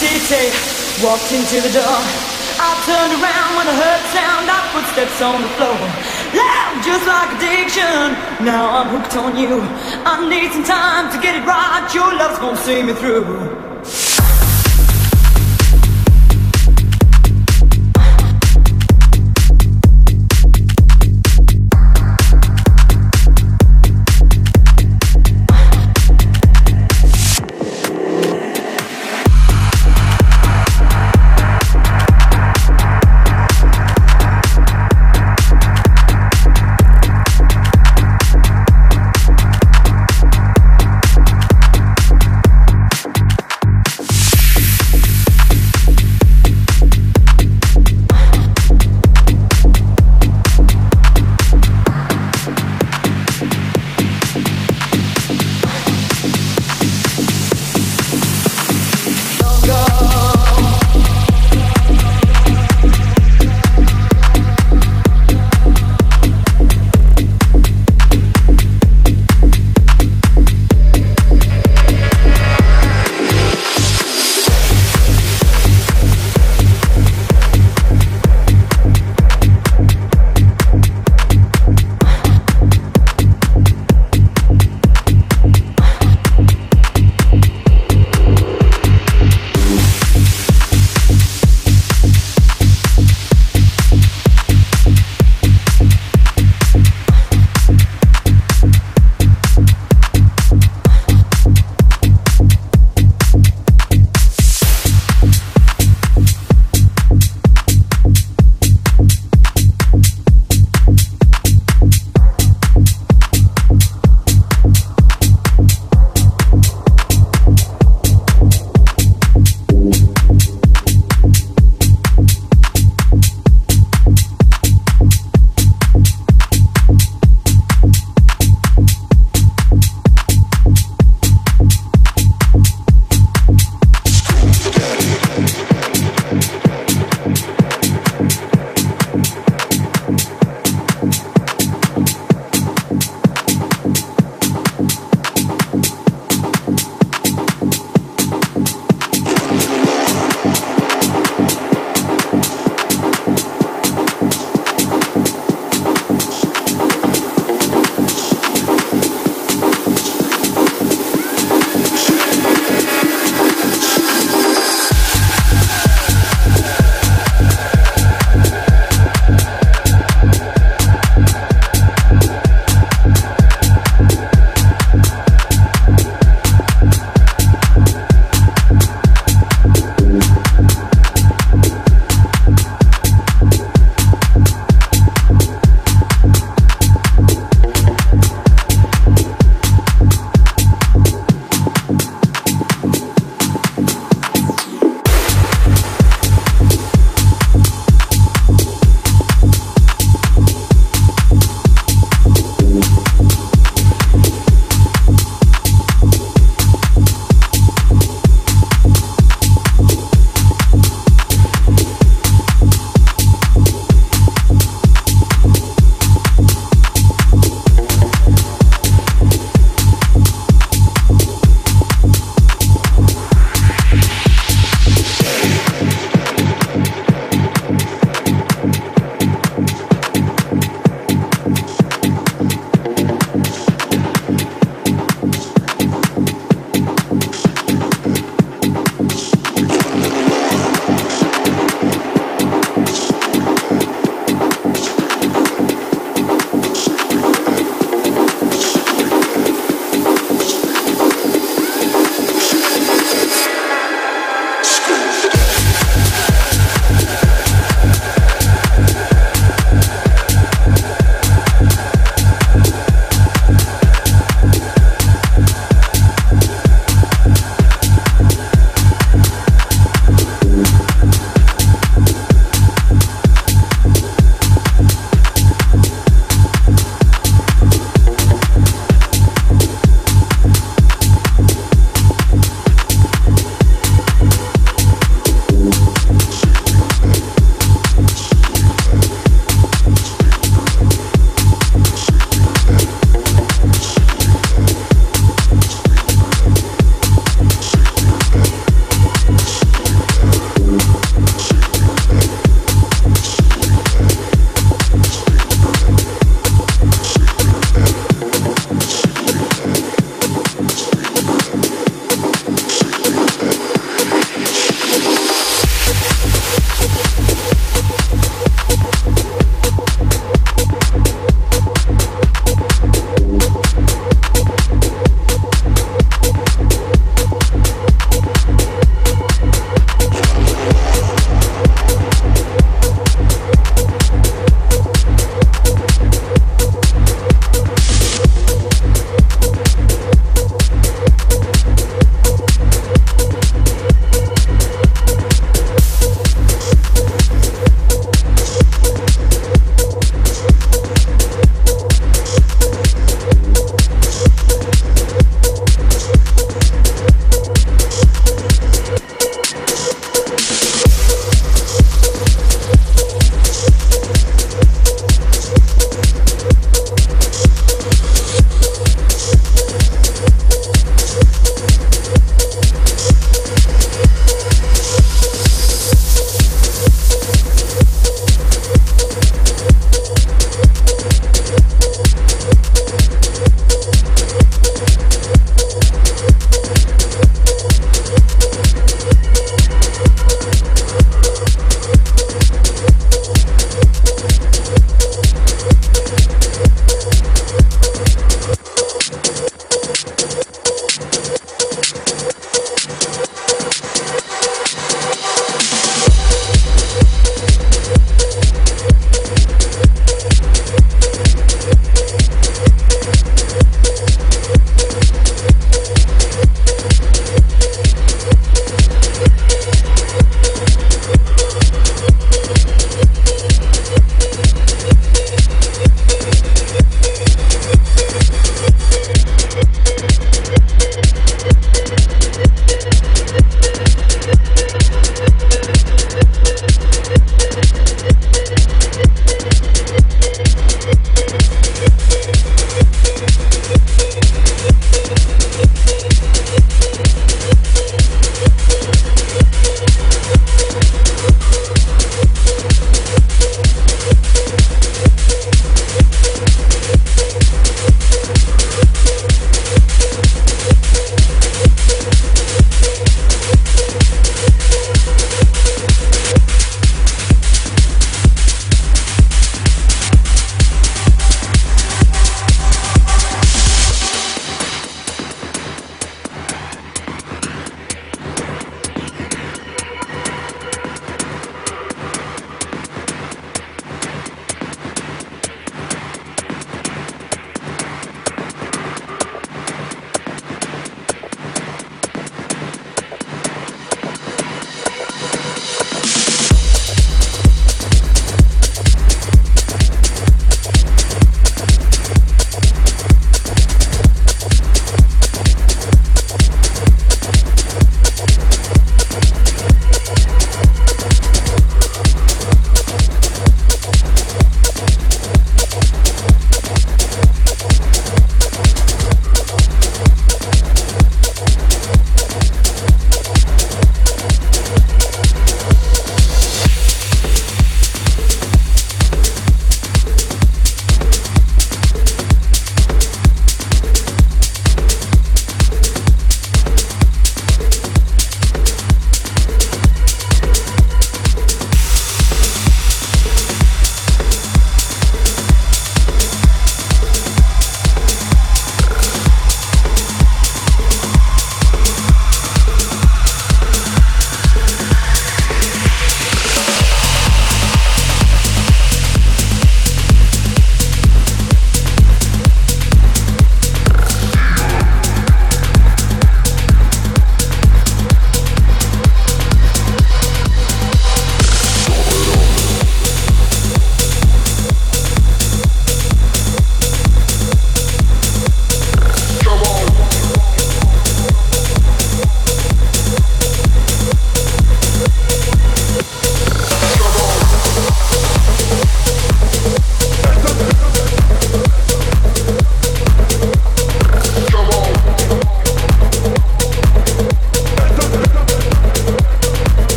city, walked into the door. I turned around when I heard sound of footsteps on the floor. Loud, just like addiction. Now I'm hooked on you. I need some time to get it right. Your love's gonna see me through.